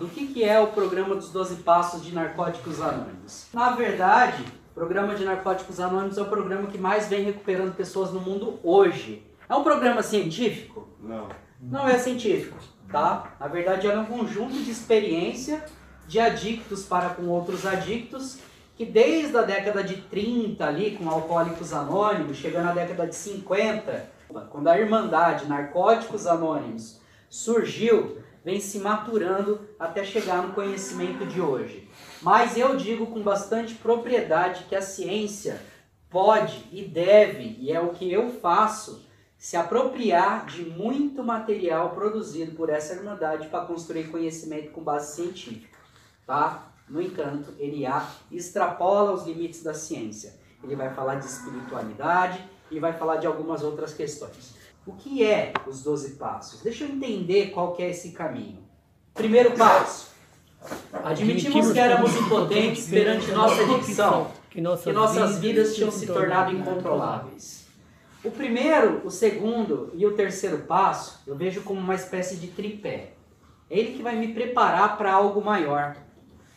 do que, que é o programa dos 12 Passos de Narcóticos Anônimos. Na verdade, o programa de Narcóticos Anônimos é o programa que mais vem recuperando pessoas no mundo hoje. É um programa científico? Não. Não é científico, tá? Na verdade, é um conjunto de experiência de adictos para com outros adictos que desde a década de 30 ali, com Alcoólicos Anônimos, chegando à década de 50, quando a Irmandade Narcóticos Anônimos surgiu, vem se maturando até chegar no conhecimento de hoje. Mas eu digo com bastante propriedade que a ciência pode e deve, e é o que eu faço, se apropriar de muito material produzido por essa Irmandade para construir conhecimento com base científica, tá? No entanto, ele a extrapola os limites da ciência. Ele vai falar de espiritualidade e vai falar de algumas outras questões. O que é os 12 passos? Deixa eu entender qual que é esse caminho. Primeiro passo. Admitimos que éramos impotentes perante nossa adicção, que nossas vidas tinham se tornado incontroláveis. O primeiro, o segundo e o terceiro passo eu vejo como uma espécie de tripé. É ele que vai me preparar para algo maior.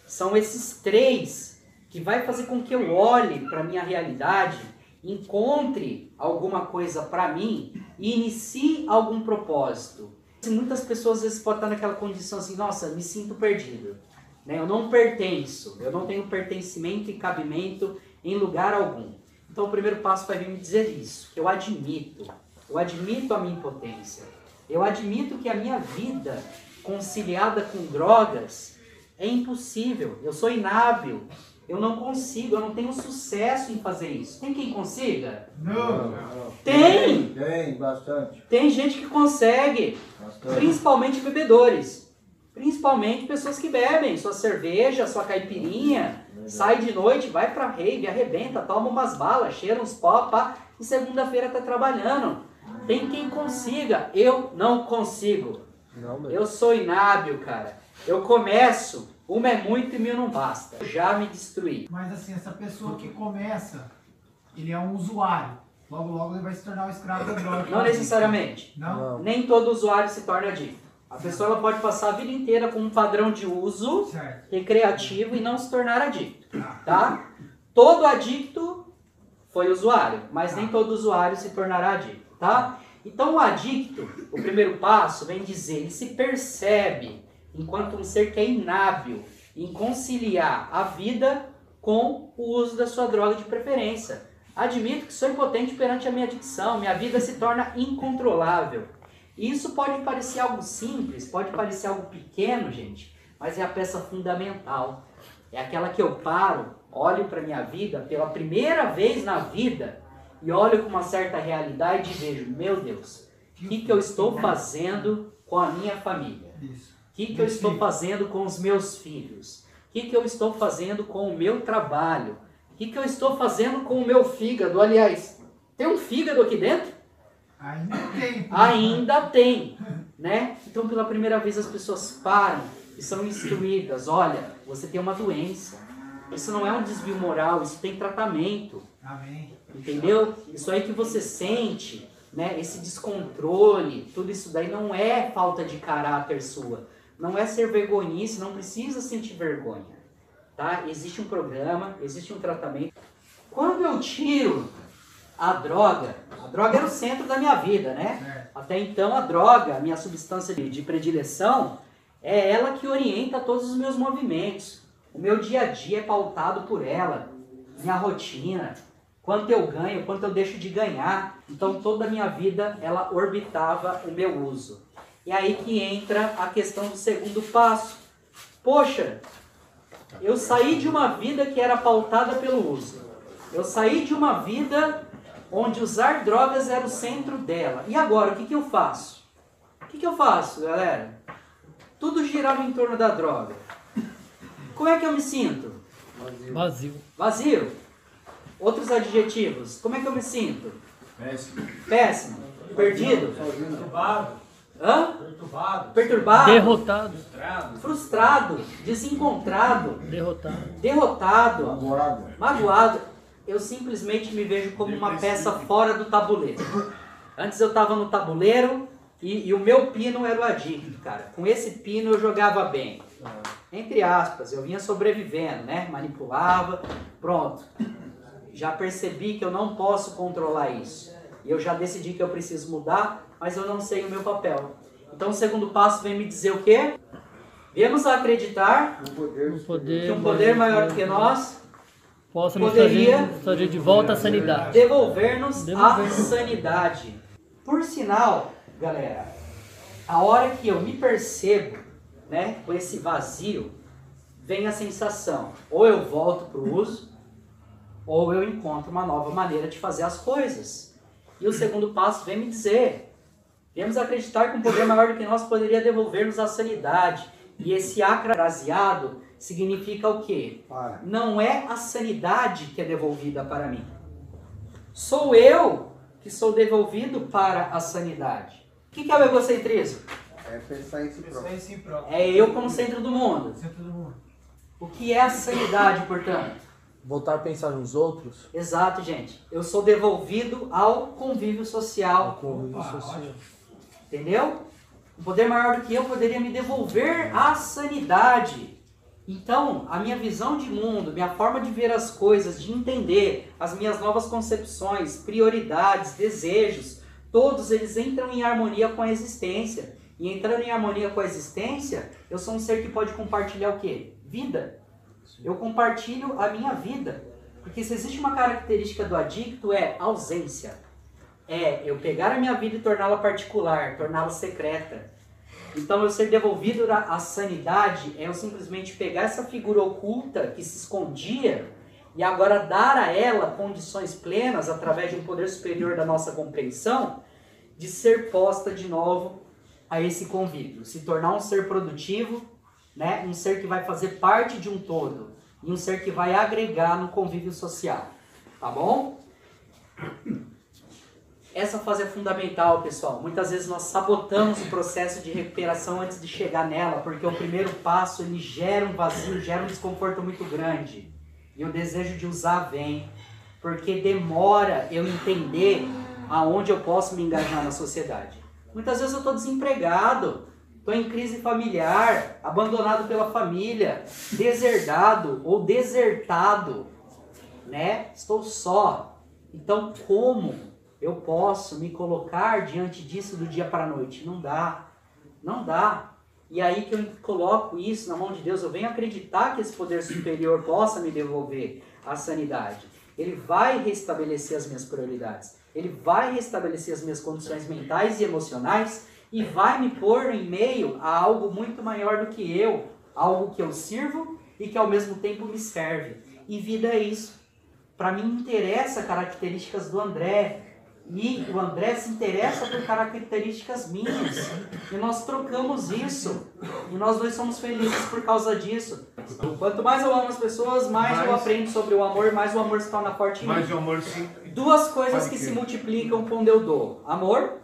São esses três que vai fazer com que eu olhe para a minha realidade, encontre alguma coisa para mim e inicie algum propósito. Muitas pessoas às vezes podem estar naquela condição assim, nossa, me sinto perdido. Né? Eu não pertenço, eu não tenho pertencimento e cabimento em lugar algum. Então o primeiro passo vai vir me dizer isso, eu admito, eu admito a minha impotência. Eu admito que a minha vida conciliada com drogas é impossível. Eu sou inábil. Eu não consigo, eu não tenho sucesso em fazer isso. Tem quem consiga? Não. Tem! Tem, bastante. Tem gente que consegue, bastante. principalmente bebedores. Principalmente pessoas que bebem sua cerveja, sua caipirinha, sai de noite, vai pra rave, arrebenta, toma umas balas, cheira uns pó, pá, e segunda-feira tá trabalhando. Tem quem consiga, eu não consigo. Não, Eu sou inábil, cara. Eu começo, uma é muito e mil não basta. Eu já me destruí. Mas assim, essa pessoa que começa, ele é um usuário. Logo, logo ele vai se tornar um escravo da droga. Não necessariamente. Não? Não. Nem todo usuário se torna adicto. A pessoa ela pode passar a vida inteira com um padrão de uso Certo. recreativo e não se tornar adicto, Tá. tá? Todo adicto foi usuário, mas nem todo usuário se tornará adicto, tá? Então o adicto, o primeiro passo vem dizer, ele se percebe enquanto um ser que é inábil em conciliar a vida com o uso da sua droga de preferência. Admito que sou impotente perante a minha adicção, minha vida se torna incontrolável. Isso pode parecer algo simples, pode parecer algo pequeno, gente, mas é a peça fundamental. É aquela que eu paro, olho para minha vida pela primeira vez na vida e olho com uma certa realidade e vejo, meu Deus, o que, que eu estou fazendo com a minha família? Isso. O que, que eu estou fazendo com os meus filhos? O que, que eu estou fazendo com o meu trabalho? O que, que eu estou fazendo com o meu fígado? Aliás, tem um fígado aqui dentro? Ainda tem. Ainda tem, né? Então, pela primeira vez, as pessoas param e são instruídas. Olha, você tem uma doença. Isso não é um desvio moral, isso tem tratamento. Amém. Entendeu? Isso aí que você sente, né? Esse descontrole, tudo isso daí não é falta de caráter sua. Não é ser vergonhice, não precisa sentir vergonha. Tá? Existe um programa, existe um tratamento. Quando eu tiro a droga, a droga era o centro da minha vida, né? Certo. Até então a droga, a minha substância de, de predileção, é ela que orienta todos os meus movimentos. O meu dia a dia é pautado por ela, minha rotina, quanto eu ganho, quanto eu deixo de ganhar. Então toda a minha vida ela orbitava o meu uso. E aí que entra a questão do segundo passo. Poxa, eu saí de uma vida que era pautada pelo uso. Eu saí de uma vida onde usar drogas era o centro dela. E agora, o que, que eu faço? O que, que eu faço, galera? Tudo girava em torno da droga. Como é que eu me sinto? Vazio. Vazio? Outros adjetivos. Como é que eu me sinto? Péssimo. Péssimo? Perdido? Perturbado. Hã? Perturbado. Perturbado? Derrotado. Frustrado. Frustrado? Desencontrado? Derrotado. Derrotado? Magoado. magoado, eu simplesmente me vejo como uma peça fora do tabuleiro. Antes eu estava no tabuleiro, E, e o meu pino era o adicto, cara. Com esse pino eu jogava bem. Entre aspas, eu vinha sobrevivendo, né? Manipulava, pronto. Já percebi que eu não posso controlar isso. E eu já decidi que eu preciso mudar, mas eu não sei o meu papel. Então o segundo passo vem me dizer o quê? Viemos a acreditar Um poder, que um poder maior do que nós possa nos poderia- trazer, trazer de volta a sanidade. devolver-nos a sanidade. Por sinal, galera, a hora que eu me percebo, né, com esse vazio, vem a sensação, ou eu volto para o uso, ou eu encontro uma nova maneira de fazer as coisas. E o segundo passo vem me dizer, viemos acreditar que um poder maior do que nós poderia devolver-nos a sanidade. E esse acraseado significa o quê? Para. não é a sanidade que é devolvida para mim. Sou eu que sou devolvido para a sanidade. O que é o egocentrismo? É pensar em si Pensar próprio. em si próprio. É eu como centro do mundo. Centro do mundo. O que é a sanidade, portanto? Voltar a pensar nos outros. Exato, gente. Eu sou devolvido ao convívio social. Convívio Opa, social. Entendeu? Um poder maior do que eu poderia me devolver a sanidade. Então, a minha visão de mundo, minha forma de ver as coisas, de entender as minhas novas concepções, prioridades, desejos, todos eles entram em harmonia com a existência. E entrando em harmonia com a existência, eu sou um ser que pode compartilhar o quê? Vida. Eu compartilho a minha vida. Porque se existe uma característica do adicto é ausência. É eu pegar a minha vida e torná-la particular, torná-la secreta. Então eu ser devolvido à sanidade é eu simplesmente pegar essa figura oculta que se escondia e agora dar a ela condições plenas através de um poder superior da nossa compreensão de ser posta de novo a esse convívio, se tornar um ser produtivo, né? Um ser que vai fazer parte de um todo e um ser que vai agregar no convívio social, tá bom? Essa fase é fundamental, pessoal. Muitas vezes nós sabotamos o processo de recuperação antes de chegar nela, porque o primeiro passo ele gera um vazio, gera um desconforto muito grande. E o desejo de usar vem, porque demora eu entender aonde eu posso me engajar na sociedade. Muitas vezes eu estou desempregado, estou em crise familiar, abandonado pela família, deserdado ou desertado, né? Estou só. Então, como eu posso me colocar diante disso do dia para a noite? Não dá. Não dá. E aí que eu coloco isso na mão de Deus, eu venho acreditar que esse poder superior possa me devolver a sanidade. Ele vai restabelecer as minhas prioridades. Ele vai restabelecer as minhas condições mentais e emocionais e vai me pôr em meio a algo muito maior do que eu, algo que eu sirvo e que ao mesmo tempo me serve. E vida é isso. Para mim interessa características do André, e o André se interessa por características minhas. E nós trocamos isso. E nós dois somos felizes por causa disso. Quanto mais eu amo as pessoas, mais eu Mais- aprendo sobre o amor, mais o amor se torna forte em mim. Mas o amor sim. Duas coisas que crer. se multiplicam quando eu dou: amor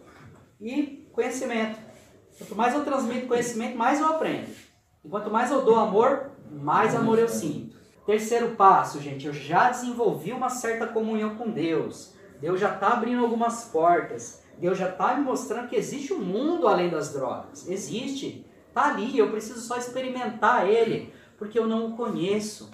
e conhecimento. Quanto mais eu transmito conhecimento, mais eu aprendo. E quanto mais eu dou amor, mais amor eu sinto. Terceiro passo, gente, eu já desenvolvi uma certa comunhão com Deus. Deus já está abrindo algumas portas. Deus já está me mostrando que existe um mundo além das drogas. Existe. Tá ali, eu preciso só experimentar ele, porque eu não o conheço.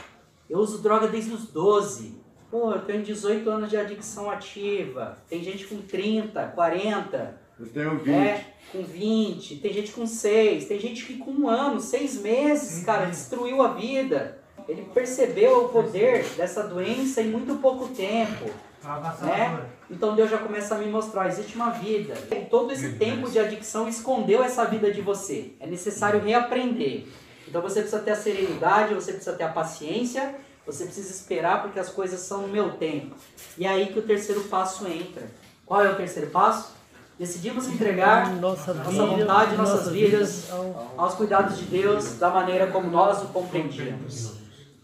Eu uso droga desde os 12. Pô, eu tenho 18 anos de adicção ativa. Tem gente com 30, 40, Eu tenho 20. é, com 20, tem gente com 6, tem gente que com um ano, seis meses, cara, destruiu a vida. Ele percebeu o poder dessa doença em muito pouco tempo. Avassaladora. Então Deus já começa a me mostrar, existe uma vida. E todo esse tempo de adicção escondeu essa vida de você. É necessário reaprender. Então você precisa ter a serenidade, você precisa ter a paciência, você precisa esperar porque as coisas são no meu tempo. E é aí que o terceiro passo entra. Qual é o terceiro passo? Decidimos entregar Nossa, nossa vida, vontade, nossas nossas vidas ao- aos cuidados de Deus da maneira como nós o compreendíamos.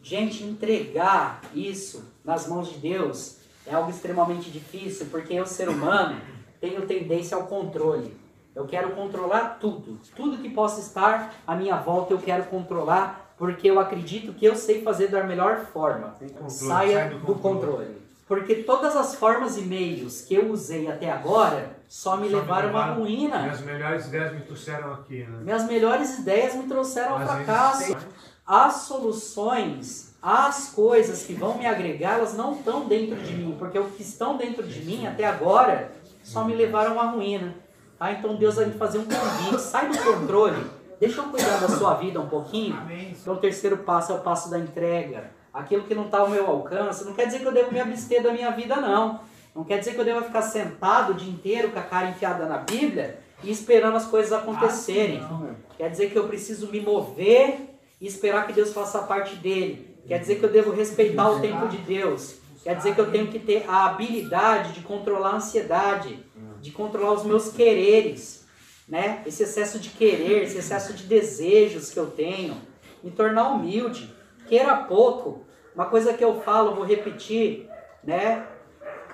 Gente, entregar isso nas mãos de Deus é algo extremamente difícil, porque eu, ser humano, tenho tendência ao controle. Eu quero controlar tudo. Tudo que possa estar à minha volta eu quero controlar, porque eu acredito que eu sei fazer da melhor forma. controle, Saia sai do do controle. controle. Porque todas as formas e meios que eu usei até agora só me Só me levaram levaram- ruína. Minhas melhores ideias me trouxeram aqui, né? Minhas melhores ideias me trouxeram ao Às vezes fracasso. tem- As soluções, as coisas que vão me agregar, elas não estão dentro de mim, porque o que estão dentro de mim até agora só me levaram à ruína. Tá? Então Deus vai me fazer um convite, sai do controle, deixa eu cuidar da sua vida um pouquinho. Amém. Então o terceiro passo é o passo da entrega. Aquilo que não está ao meu alcance, não quer dizer que eu devo me abster da minha vida, não. Não quer dizer que eu devo ficar sentado o dia inteiro com a cara enfiada na Bíblia e esperando as coisas acontecerem. Ah, não. Quer dizer que eu preciso me mover e esperar que Deus faça a parte dele. Quer dizer que eu devo respeitar o tempo de Deus. Quer dizer que eu tenho que ter a habilidade de controlar a ansiedade, de controlar os meus quereres, né? Esse excesso de querer, esse excesso de desejos que eu tenho, me tornar humilde, queira pouco. Uma coisa que eu falo, vou repetir, né?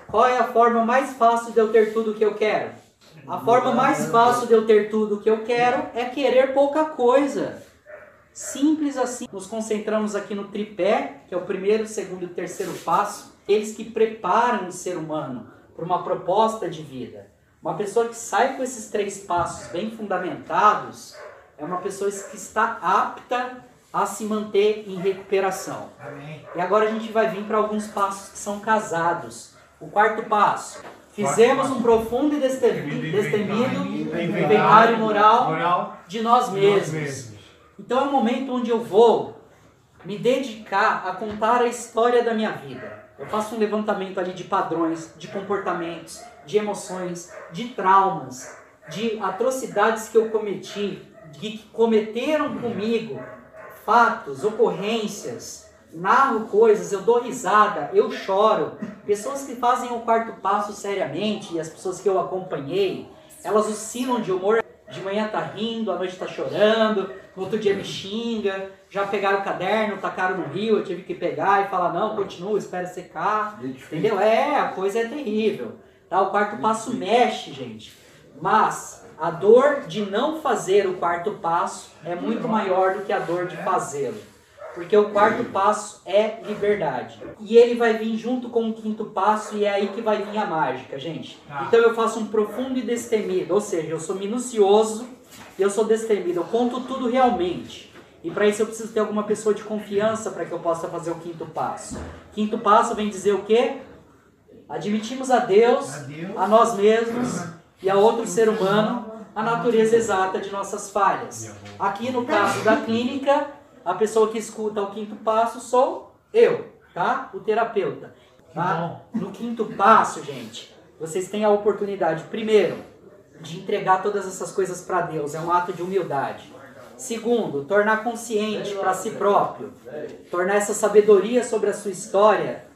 Qual é a forma mais fácil de eu ter tudo o que eu quero? A forma mais fácil de eu ter tudo o que eu quero é querer pouca coisa. Simples assim. Nos concentramos aqui no tripé, que é o primeiro, segundo e terceiro passo. Eles que preparam o ser humano para uma proposta de vida. Uma pessoa que sai com esses três passos bem fundamentados é uma pessoa que está apta a se manter em recuperação. Amém. E agora a gente vai vir para alguns passos que são casados. O quarto passo. Fizemos um profundo e destemido, destemido inventário moral de nós mesmos. Então é o momento onde eu vou me dedicar a contar a história da minha vida. Eu faço um levantamento ali de padrões, de comportamentos, de emoções, de traumas, de atrocidades que eu cometi, que cometeram comigo, fatos, ocorrências, narro coisas, eu dou risada, eu choro. Pessoas que fazem o quarto passo seriamente e as pessoas que eu acompanhei, elas oscilam de humor. De manhã tá rindo, à noite tá chorando, no outro dia me xinga, já pegaram o caderno, tacaram no rio, eu tive que pegar e falar, não, continua, espera secar. Entendeu? É, a coisa é terrível. Tá? O quarto passo mexe, gente. Mas a dor de não fazer o quarto passo é muito maior do que a dor de fazê-lo. Porque o quarto passo é liberdade. E ele vai vir junto com o quinto passo e é aí que vai vir a mágica, gente. Tá. Então eu faço um profundo e destemido, ou seja, eu sou minucioso e eu sou destemido, eu conto tudo realmente. E para isso eu preciso ter alguma pessoa de confiança para que eu possa fazer o quinto passo. Quinto passo vem dizer o quê? Admitimos a Deus, A Deus. a nós mesmos e a outro ser humano a natureza exata de nossas falhas. Aqui no caso da clínica, a pessoa que escuta o quinto passo sou eu, tá? O terapeuta. Tá? No quinto passo, gente, vocês têm a oportunidade, primeiro, de entregar todas essas coisas para Deus, é um ato de humildade. Segundo, tornar consciente para si próprio, tornar essa sabedoria sobre a sua história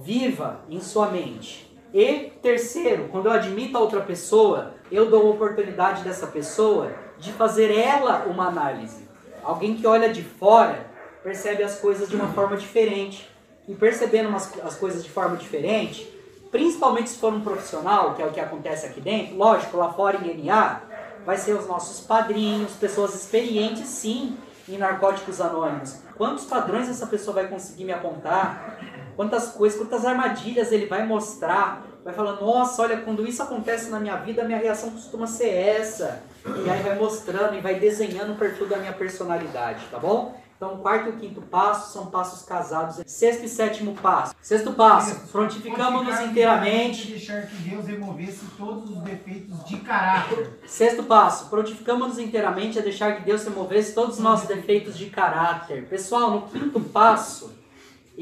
viva em sua mente. E terceiro, quando eu admito a outra pessoa, eu dou a oportunidade dessa pessoa de fazer ela uma análise. Alguém que olha de fora percebe as coisas de uma forma diferente. E percebendo umas- as coisas de forma diferente, principalmente se for um profissional, que é o que acontece aqui dentro, lógico, lá fora em NA, vai ser os nossos padrinhos, pessoas experientes sim em narcóticos anônimos. Quantos padrões essa pessoa vai conseguir me apontar? Quantas coisas, quantas armadilhas ele vai mostrar? Vai falar, nossa, olha, quando isso acontece na minha vida, a minha reação costuma ser essa. E aí vai mostrando e vai desenhando o perfil da minha personalidade, tá bom? Então, o quarto e o quinto passo são passos casados. Sexto e sétimo passo. Sexto passo, prontificamos-nos inteiramente. Deixar que Deus removesse todos os defeitos de caráter. Sexto passo, prontificamos-nos inteiramente a deixar que Deus removesse todos os nossos defeitos de caráter. Pessoal, no quinto passo,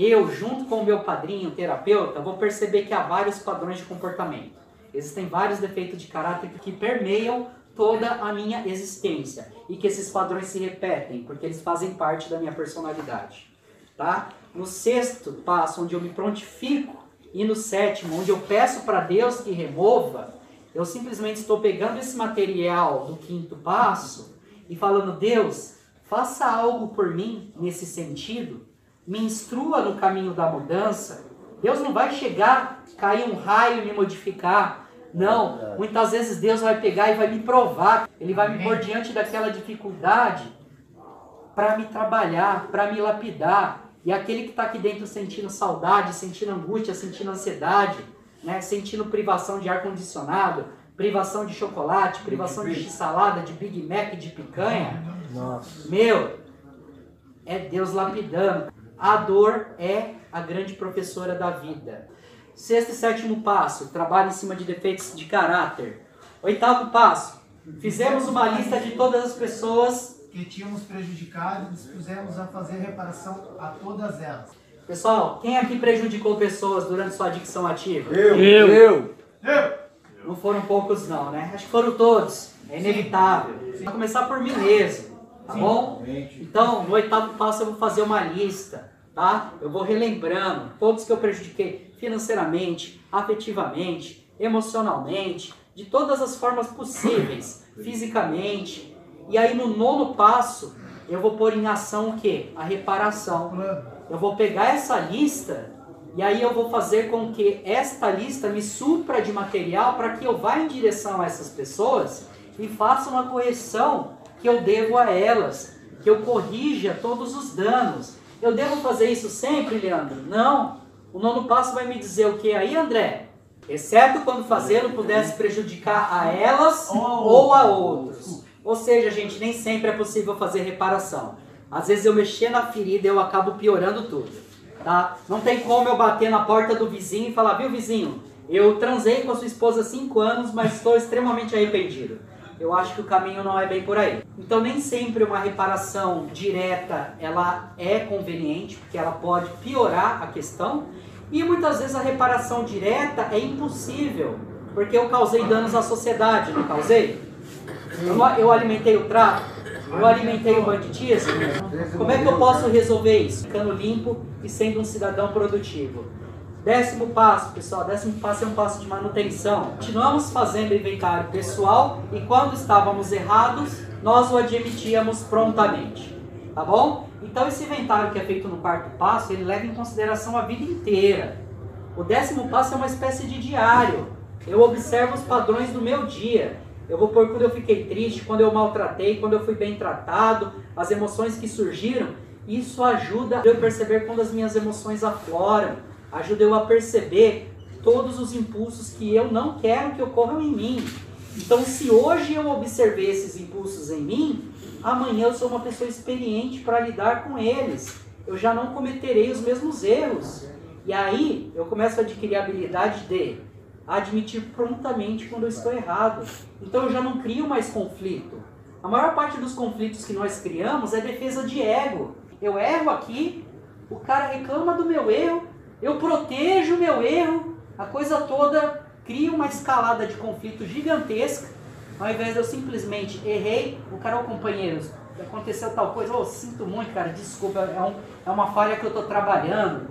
eu, junto com o meu padrinho, terapeuta, vou perceber que há vários padrões de comportamento. Existem vários defeitos de caráter que permeiam toda a minha existência e que esses padrões se repetem, porque eles fazem parte da minha personalidade. Tá? No sexto passo, onde eu me prontifico, e no sétimo, onde eu peço para Deus que remova, eu simplesmente estou pegando esse material do quinto passo e falando: Deus, faça algo por mim nesse sentido, me instrua no caminho da mudança. Deus não vai chegar, cair um raio e me modificar. Não, muitas vezes Deus vai pegar e vai me provar. Ele vai me pôr diante daquela dificuldade para me trabalhar, para me lapidar. E aquele que está aqui dentro sentindo saudade, sentindo angústia, sentindo ansiedade, né, sentindo privação de ar condicionado, privação de chocolate, privação de x-salada, de Big Mac, de picanha. Nossa. Meu, é Deus lapidando. A dor é a grande professora da vida. Sexto e sétimo passo, trabalho em cima de defeitos de caráter. Oitavo passo, fizemos uma lista de todas as pessoas. Que tínhamos prejudicado e dispusemos a fazer reparação a todas elas. Pessoal, quem aqui prejudicou pessoas durante sua adicção ativa? Eu. Eu. Eu. Eu! Não foram poucos não, né? Acho que foram todos. É inevitável. Vou começar por mim mesmo, tá bom? Então, no oitavo passo eu vou fazer uma lista, tá? Eu vou relembrando todos que eu prejudiquei financeiramente, afetivamente, emocionalmente, de todas as formas possíveis, fisicamente. E aí no nono passo, eu vou pôr em ação o quê? A reparação. Eu vou pegar essa lista e aí eu vou fazer com que esta lista me supra de material para que eu vá em direção a essas pessoas e faça uma correção que eu devo a elas, que eu corrija todos os danos. Eu devo fazer isso sempre, Leandro? Não. O nono passo vai me dizer o que aí, André? Exceto quando fazê-lo pudesse prejudicar a elas ou a outros. Ou seja, gente, nem sempre é possível fazer reparação. Às vezes eu mexer na ferida e eu acabo piorando tudo. Tá? Não tem como eu bater na porta do vizinho e falar, viu vizinho, eu transei com a sua esposa há 5 anos, mas estou extremamente arrependido. Eu acho que o caminho não é bem por aí. Então nem sempre uma reparação direta ela é conveniente, porque ela pode piorar a questão. E muitas vezes a reparação direta é impossível, porque eu causei danos à sociedade, não causei? Eu, eu alimentei o tráfico, eu alimentei o banditismo. Como é que eu posso resolver isso? Ficando limpo e sendo um cidadão produtivo. Décimo passo, pessoal, décimo passo é um passo de manutenção. Continuamos fazendo inventário pessoal e quando estávamos errados, nós o admitíamos prontamente. Tá bom? Então esse inventário que é feito no quarto passo, ele leva em consideração a vida inteira. O décimo passo é uma espécie de diário. Eu observo os padrões do meu dia. Eu vou pôr quando eu fiquei triste, quando eu maltratei, quando eu fui bem tratado, as emoções que surgiram. Isso ajuda eu perceber quando as minhas emoções afloram, ajuda eu a perceber todos os impulsos que eu não quero que ocorram em mim. Então, se hoje eu observei esses impulsos em mim, amanhã eu sou uma pessoa experiente para lidar com eles. Eu já não cometerei os mesmos erros. E aí eu começo a adquirir a habilidade de admitir prontamente quando eu estou errado. Então eu já não crio mais conflito. A maior parte dos conflitos que nós criamos é defesa de ego. Eu erro aqui, o cara reclama do meu erro, eu protejo o meu erro, a coisa toda cria uma escalada de conflito gigantesca. Ao invés de eu simplesmente errei, o cara, ô companheiro, aconteceu tal coisa, ô, sinto muito, cara, desculpa, é, um, é uma falha que eu estou trabalhando.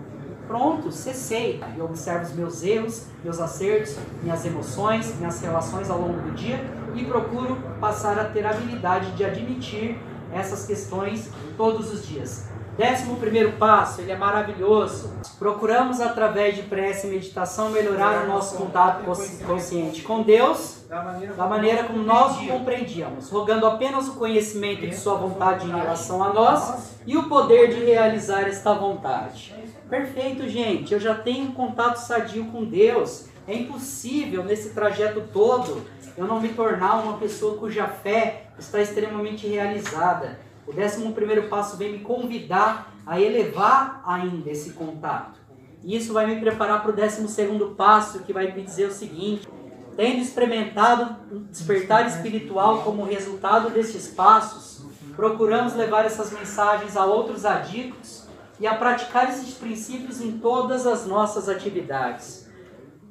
Pronto, cessei. Eu observo os meus erros, meus acertos, minhas emoções, minhas relações ao longo do dia e procuro passar a ter a habilidade de admitir essas questões todos os dias. Décimo primeiro passo, ele é maravilhoso. Procuramos através de prece e meditação melhorar o nosso contato consci- consciente com Deus Da maneira, da maneira como nós o compreendíamos, rogando apenas o conhecimento de Sua vontade em relação a nós e o poder de realizar esta vontade. Perfeito, gente. Eu já tenho um contato sadio com Deus. É impossível nesse trajeto todo eu não me tornar uma pessoa cuja fé está extremamente realizada. O décimo primeiro passo vem me convidar a elevar ainda esse contato. E isso vai me preparar para o décimo segundo passo, que vai me dizer o seguinte: Tendo experimentado um despertar espiritual como resultado destes passos, procuramos levar essas mensagens a outros adictos e a praticar esses princípios em todas as nossas atividades.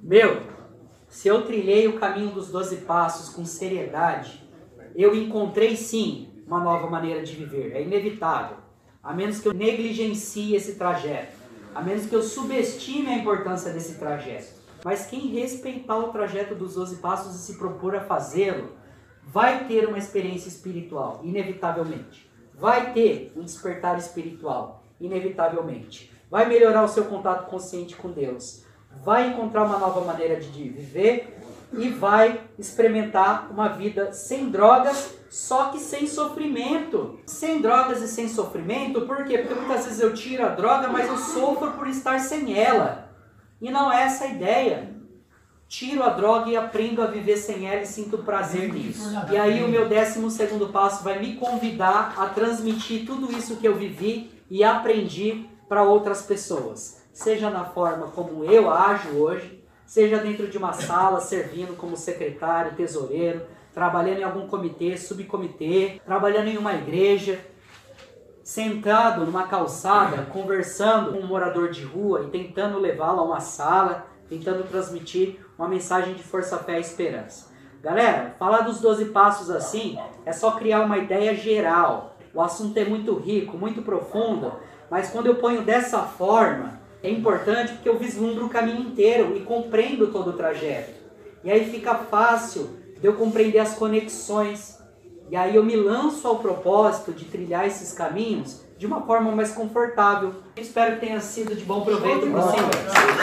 Meu, se eu trilhei o caminho dos doze passos com seriedade, eu encontrei sim uma nova maneira de viver, é inevitável. A menos que eu negligencie esse trajeto, a menos que eu subestime a importância desse trajeto. Mas quem respeitar o trajeto dos 12 passos e se propor a fazê-lo, vai ter uma experiência espiritual, inevitavelmente. Vai ter um despertar espiritual, inevitavelmente. Vai melhorar o seu contato consciente com Deus. Vai encontrar uma nova maneira de viver e vai experimentar uma vida sem drogas, só que sem sofrimento. Sem drogas e sem sofrimento, por quê? Porque muitas vezes eu tiro a droga, mas eu sofro por estar sem ela. E não é essa a ideia. tiro a droga e aprendo a viver sem ela e sinto prazer nisso. E aí o meu décimo segundo passo vai me convidar a transmitir tudo isso que eu vivi e aprendi para outras pessoas. Seja na forma como eu ajo hoje, seja dentro de uma sala, servindo como secretário, tesoureiro, trabalhando em algum comitê, subcomitê, trabalhando em uma igreja, sentado numa calçada, conversando com um morador de rua e tentando levá-lo a uma sala, tentando transmitir uma mensagem de força, fé e esperança. Galera, falar dos 12 passos assim é só criar uma ideia geral. O assunto é muito rico, muito profundo, mas quando eu ponho dessa forma, é importante porque eu vislumbro o caminho inteiro e compreendo todo o trajeto. E aí fica fácil de eu compreender as conexões. E aí eu me lanço ao propósito de trilhar esses caminhos de uma forma mais confortável. Espero que tenha sido de bom proveito para senhor.